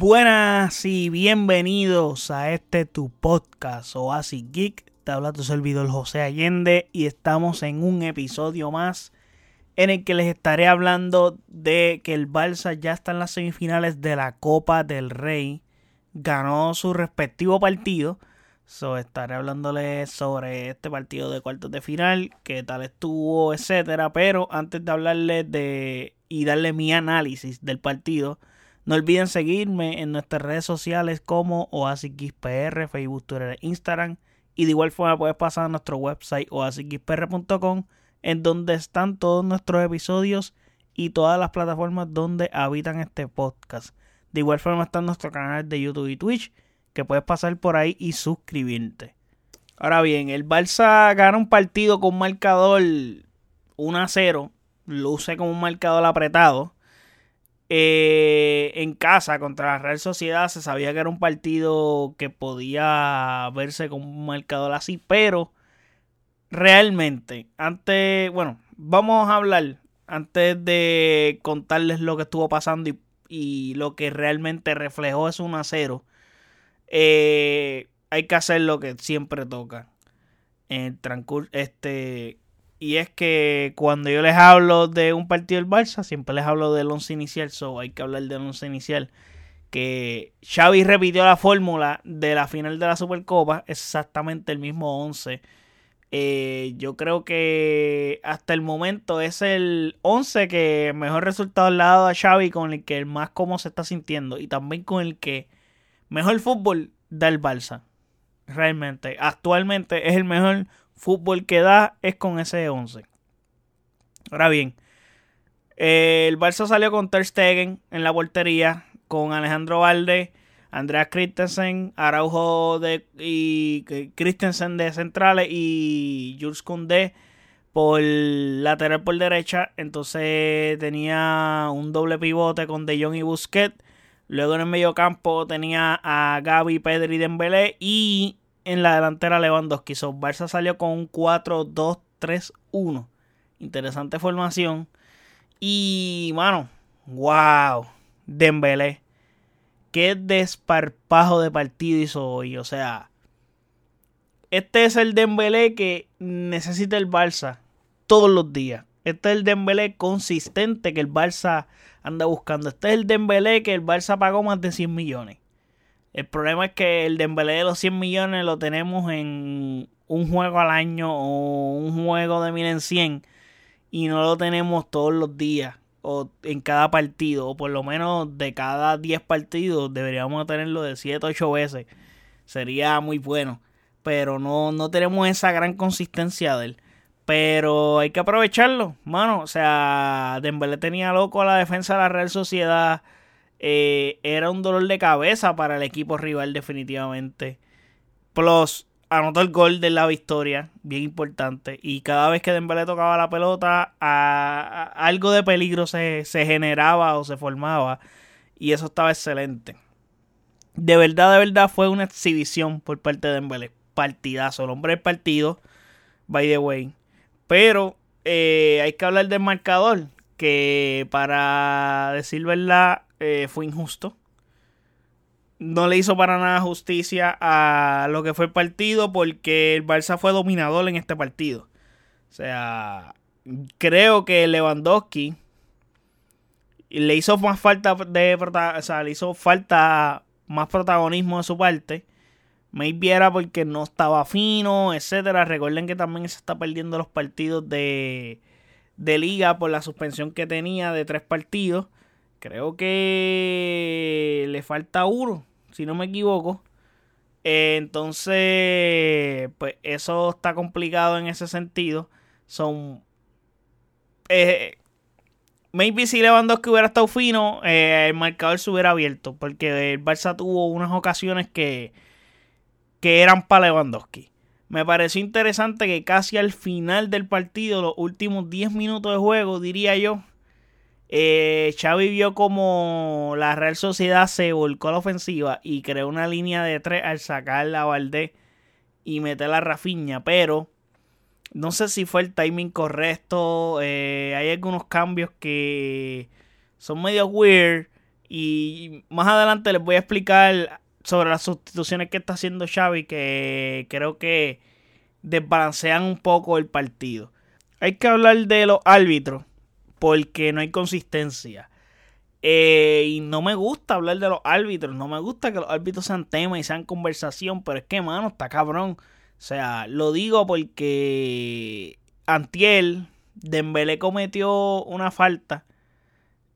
Buenas y bienvenidos a este tu podcast Oasis Geek. Te habla tu servidor José Allende y estamos en un episodio más en el que les estaré hablando de que el Barça ya está en las semifinales de la Copa del Rey. Ganó su respectivo partido. So, estaré hablándoles sobre este partido de cuartos de final, qué tal estuvo, etcétera. Pero antes de hablarles de y darle mi análisis del partido, no olviden seguirme en nuestras redes sociales como OasisXPR, Facebook, Twitter Instagram. Y de igual forma puedes pasar a nuestro website oasisxpr.com en donde están todos nuestros episodios y todas las plataformas donde habitan este podcast. De igual forma está nuestro canal de YouTube y Twitch que puedes pasar por ahí y suscribirte. Ahora bien, el Barça gana un partido con un marcador 1 a 0. Luce como un marcador apretado. Eh, en casa contra la Real Sociedad se sabía que era un partido que podía verse como un marcador así, pero realmente, antes, bueno, vamos a hablar antes de contarles lo que estuvo pasando y, lo que realmente reflejó ese 1 a 0. Eh, hay que hacer lo que siempre toca. En transcurso, este, y es que cuando yo les hablo de un partido del Barça, siempre les hablo del once inicial, so hay que hablar del once inicial. Que Xavi repitió la fórmula de la final de la Supercopa, exactamente el mismo once. Eh, yo creo que hasta el momento es el 11 que mejor resultado le ha dado a Xavi, con el que más cómo se está sintiendo y también con el que mejor fútbol da el Barça. Realmente, actualmente es el mejor fútbol que da es con ese 11. Ahora bien, el Barça salió con Ter Stegen en la portería, con Alejandro Valde, Andreas Christensen, Araujo de, y Christensen de centrales y Jules Koundé por lateral por derecha. Entonces tenía un doble pivote con De Jong y Busquets. Luego en el medio campo tenía a Gaby, Pedri y Dembélé y en la delantera Lewandowski. So, Barça salió con un 4-2-3-1. Interesante formación. Y, mano, wow. Dembélé. Qué desparpajo de partido hizo hoy. O sea, este es el Dembélé que necesita el Barça todos los días. Este es el Dembélé consistente que el Barça anda buscando. Este es el Dembélé que el Barça pagó más de 100 millones. El problema es que el Dembélé de los 100 millones lo tenemos en un juego al año o un juego de 1000 en 100 y no lo tenemos todos los días o en cada partido o por lo menos de cada 10 partidos deberíamos tenerlo de 7 8 veces. Sería muy bueno, pero no, no tenemos esa gran consistencia de él. Pero hay que aprovecharlo, mano. O sea, Dembélé tenía loco a la defensa de la Real Sociedad. Eh, era un dolor de cabeza para el equipo rival definitivamente. Plus, anotó el gol de la victoria, bien importante. Y cada vez que Dembélé tocaba la pelota, algo de peligro se, generaba o se formaba. Y eso estaba excelente. De verdad, de verdad fue una exhibición por parte de Dembélé. Partidazo, el hombre del partido, by the way. Pero eh, hay que hablar del marcador, que para decir verdad, eh, fue injusto. No le hizo para nada justicia a lo que fue el partido porque el Barça fue dominador en este partido. O sea, creo que Lewandowski le hizo más falta de o le hizo falta más protagonismo de su parte. Me viera porque no estaba fino, etcétera. Recuerden que también se está perdiendo los partidos de, de liga por la suspensión que tenía de tres partidos. Creo que le falta uno, si no me equivoco. entonces, pues eso está complicado en ese sentido. Son. Eh, maybe si Lewandowski hubiera estado fino, eh, el marcador se hubiera abierto. Porque el Barça tuvo unas ocasiones que, que eran para Lewandowski. Me pareció interesante que casi al final del partido, los últimos 10 minutos de juego, diría yo, eh, Xavi vio como la Real Sociedad se volcó a la ofensiva y creó una línea de tres al sacar la Valdés y meter la Rafiña, pero no sé si fue el timing correcto. Eh, hay algunos cambios que son medio weird Y más adelante les voy a explicar sobre las sustituciones que está haciendo Xavi que creo que desbalancean un poco el partido. Hay que hablar de los árbitros porque no hay consistencia. Eh, y no me gusta hablar de los árbitros, no me gusta que los árbitros sean tema y sean conversación, pero es que, mano, está cabrón. O sea, lo digo porque Antiel, Dembélé cometió una falta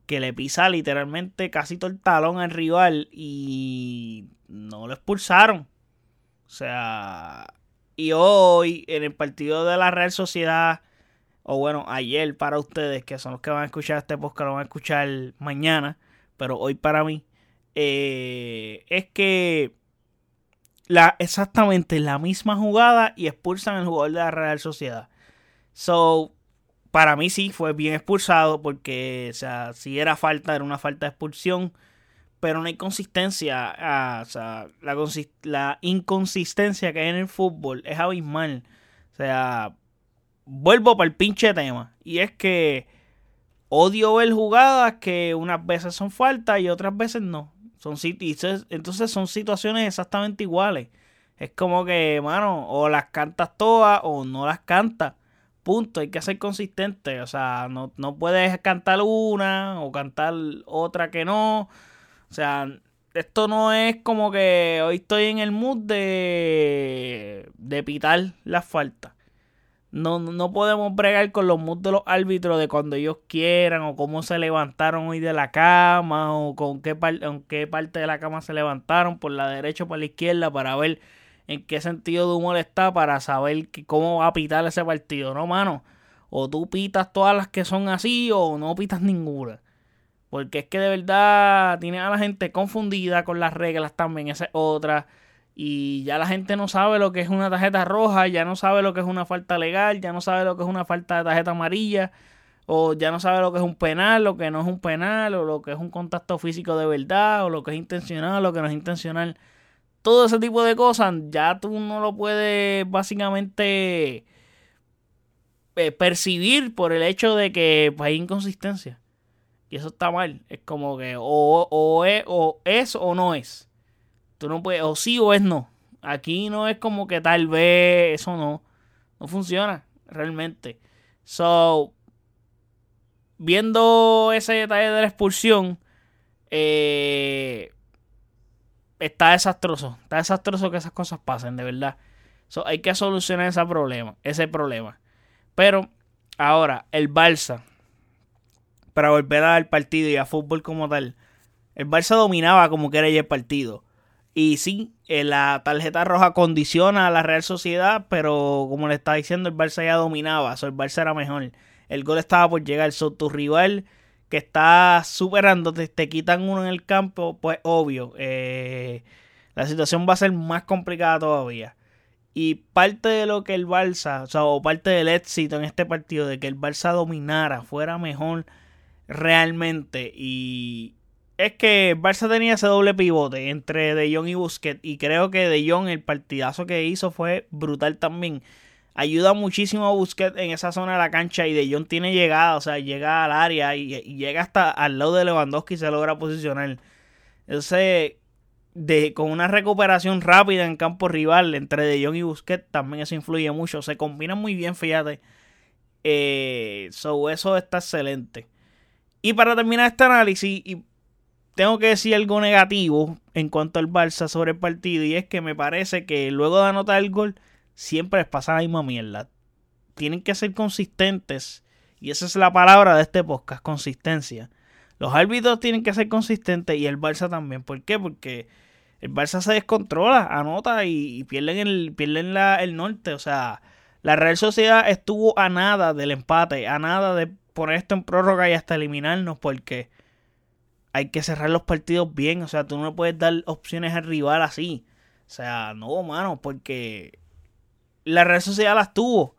que le pisa literalmente casi todo el talón al rival y no lo expulsaron. O sea, y hoy en el partido de la Real Sociedad, o bueno, ayer para ustedes, que son los que van a escuchar este podcast, lo van a escuchar mañana, pero hoy para mí, eh, es que la, exactamente la misma jugada y expulsan al jugador de la Real Sociedad. So, para mí sí fue bien expulsado porque, o sea, si era falta, era una falta de expulsión, pero no hay consistencia. Ah, o sea, la, inconsistencia que hay en el fútbol es abismal. O sea, vuelvo para el pinche tema. Y es que odio ver jugadas que unas veces son faltas y otras veces no. Son entonces son situaciones exactamente iguales. Es como que, mano, o las cantas todas o no las cantas. Punto, hay que ser consistente. O sea, no, no puedes cantar una o cantar otra que no. O sea, esto no es como que hoy estoy en el mood de, de pitar las faltas. No, no podemos bregar con los moods de los árbitros de cuando ellos quieran o cómo se levantaron hoy de la cama o con qué, qué parte de la cama se levantaron, por la derecha o por la izquierda, para ver en qué sentido de humor está para saber cómo va a pitar ese partido, ¿no, mano? O tú pitas todas las que son así o no pitas ninguna. Porque es que de verdad tiene a la gente confundida con las reglas también, esa es otra. Y ya la gente no sabe lo que es una tarjeta roja, ya no sabe lo que es una falta legal, ya no sabe lo que es una falta de tarjeta amarilla, o ya no sabe lo que es un penal, lo que no es un penal, o lo que es un contacto físico de verdad, o lo que es intencional, lo que no es intencional todo ese tipo de cosas, ya tú no lo puedes básicamente eh, percibir por el hecho de que pues, hay inconsistencia. Y eso está mal. Es como que o, es, o es o no es. Tú no puedes, o sí o es no. Aquí no es como que tal vez eso no. No funciona realmente. So, viendo ese detalle de la expulsión, eh, está desastroso. Está desastroso que esas cosas pasen, de verdad. hay que solucionar ese problema, ese problema. Pero ahora, el Barça, para volver al partido y a fútbol como tal, el Barça dominaba como que era el partido. Y sí, eh, la tarjeta roja condiciona a la Real Sociedad, pero como le estaba diciendo, el Barça ya dominaba, el Barça era mejor. El gol estaba por llegar, so, tu rival que está superándote, te quitan uno en el campo, pues obvio, eh, la situación va a ser más complicada todavía. Y parte de lo que el Barça, o sea, o parte del éxito en este partido, de que el Barça dominara, fuera mejor realmente. Y es que el Barça tenía ese doble pivote entre De Jong y Busquets. Y creo que De Jong, el partidazo que hizo fue brutal también ayuda muchísimo a Busquets en esa zona de la cancha y De Jong tiene llegada, o sea, llega al área y, llega hasta al lado de Lewandowski y se logra posicionar. Entonces, de, con una recuperación rápida en campo rival entre De Jong y Busquets, también eso influye mucho. Se combinan muy bien, fíjate. Eh, so, eso está excelente. Y para terminar este análisis, y tengo que decir algo negativo en cuanto al Barça sobre el partido, y es que me parece que luego de anotar el gol, siempre les pasa la misma mierda. Tienen que ser consistentes. Y esa es la palabra de este podcast, consistencia. Los árbitros tienen que ser consistentes y el Barça también. ¿Por qué? Porque el Barça se descontrola, anota y, pierden, el, la, el norte. O sea, la Real Sociedad estuvo a nada del empate, a nada de poner esto en prórroga y hasta eliminarnos porque hay que cerrar los partidos bien. O sea, tú no puedes dar opciones al rival así. O sea, no, mano, porque la red social las tuvo.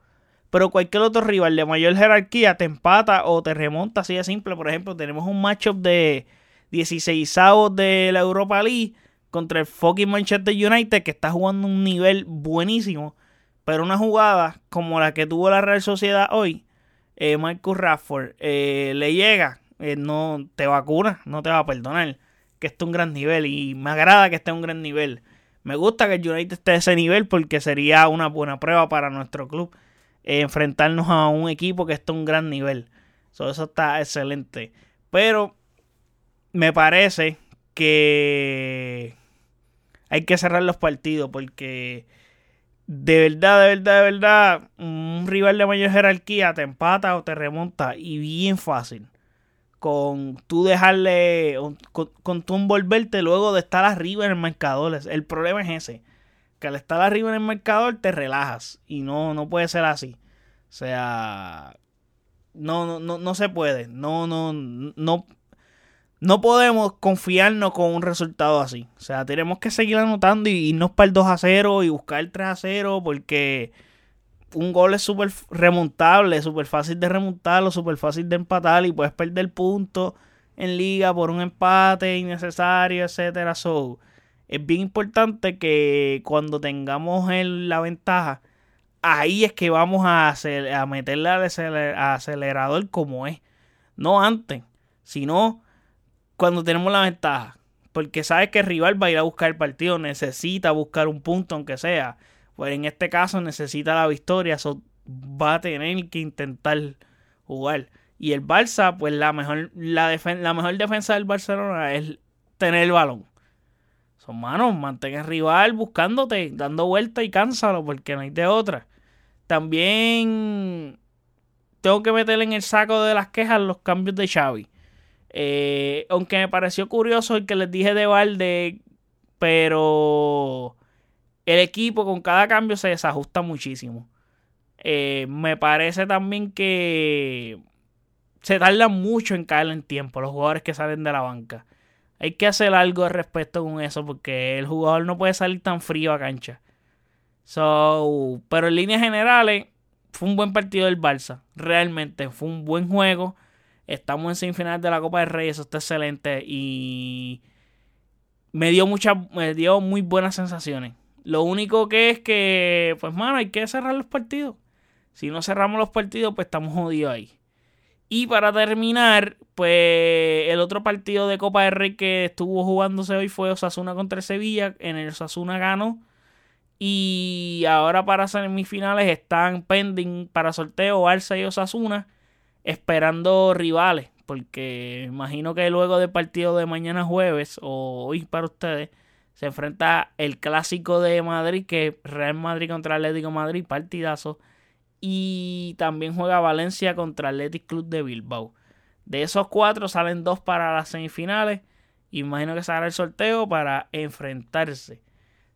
Pero cualquier otro rival de mayor jerarquía te empata o te remonta así de simple. Por ejemplo, tenemos un matchup de 16 de la Europa League contra el fucking Manchester United que está jugando un nivel buenísimo. Pero una jugada como la que tuvo la Real Sociedad hoy, eh, Marcus Rafford, eh, le llega, eh, no te vacuna, no te va a perdonar. que esté un gran nivel y me agrada que esté un gran nivel. Me gusta que el United esté a ese nivel porque sería una buena prueba para nuestro club eh, enfrentarnos a un equipo que esté a un gran nivel. eso está excelente. Pero me parece que hay que cerrar los partidos porque de verdad, de verdad, de verdad, un rival de mayor jerarquía te empata o te remonta y bien fácil. Con tú dejarle, con, con tú envolverte luego de estar arriba en el marcador. El problema es ese, que al estar arriba en el marcador te relajas y no, no puede ser así. O sea, no, no, no, no se puede. No, no, no, no podemos confiarnos con un resultado así. O sea, tenemos que seguir anotando y irnos para el 2 a 0 y buscar el 3 a 0 porque un gol es súper remontable, súper fácil de remontarlo, súper fácil de empatar y puedes perder puntos en liga por un empate innecesario, etcétera. So, es bien importante que cuando tengamos la ventaja, ahí es que vamos a, hacer, a meterle al acelerador como es. No antes, sino cuando tenemos la ventaja. Porque sabes que el rival va a ir a buscar el partido, necesita buscar un punto aunque sea. Pues en este caso necesita la victoria, so va a tener que intentar jugar. Y el Barça, pues la mejor, la, la mejor defensa del Barcelona es tener el balón. Son manos, mantén el rival buscándote, dando vuelta y cánsalo, porque no hay de otra. También tengo que meter en el saco de las quejas los cambios de Xavi. Eh, aunque me pareció curioso el que les dije de Valde, pero el equipo con cada cambio se desajusta muchísimo. Eh, me parece también que se tarda mucho en caer en tiempo los jugadores que salen de la banca. Hay que hacer algo al respecto con eso porque el jugador no puede salir tan frío a cancha. So, pero en líneas generales fue un buen partido del Barça. Realmente fue un buen juego. Estamos en semifinales de la Copa del Rey, eso está excelente y me dio me dio muy buenas sensaciones. Lo único que es que, pues mano, hay que cerrar los partidos. Si no cerramos los partidos, pues estamos jodidos ahí. Y para terminar, pues el otro partido de Copa del Rey que estuvo jugándose hoy fue Osasuna contra Sevilla. En el Osasuna ganó. Y ahora para semifinales están pending para sorteo Barça y Osasuna esperando rivales, porque imagino que luego del partido de mañana jueves o hoy para ustedes se enfrenta el clásico de Madrid, que es Real Madrid contra Atlético Madrid, partidazo, y también juega Valencia contra Athletic Club de Bilbao. De esos cuatro salen dos para las semifinales. Imagino que se hará el sorteo para enfrentarse.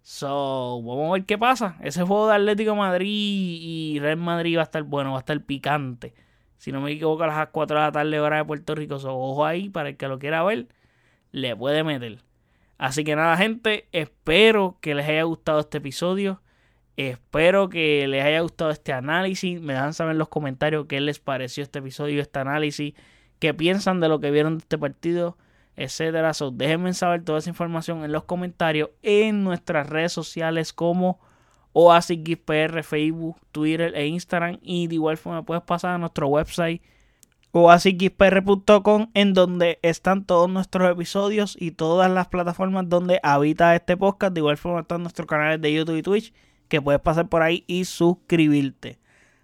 So, vamos a ver qué pasa. Ese juego de Atlético Madrid y Real Madrid va a estar bueno, va a estar picante. Si no me equivoco, a las 4 de la tarde, hora de Puerto Rico. ojo ahí para el que lo quiera ver, le puede meter. Así que nada, gente, espero que les haya gustado este episodio. Espero que les haya gustado este análisis. Me dejan saber en los comentarios qué les pareció este episodio, este análisis, qué piensan de lo que vieron de este partido, etcétera. déjenme saber toda esa información en los comentarios en nuestras redes sociales como PR, Facebook, Twitter e Instagram. Y de igual forma puedes pasar a nuestro website oasisxpr.com en donde están todos nuestros episodios y todas las plataformas donde habita este podcast. De igual forma están nuestros canales de YouTube y Twitch que puedes pasar por ahí y suscribirte.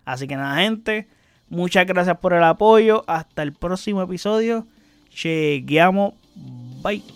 Así que nada gente, muchas gracias por el apoyo. Hasta el próximo episodio. Chequeamos. Bye.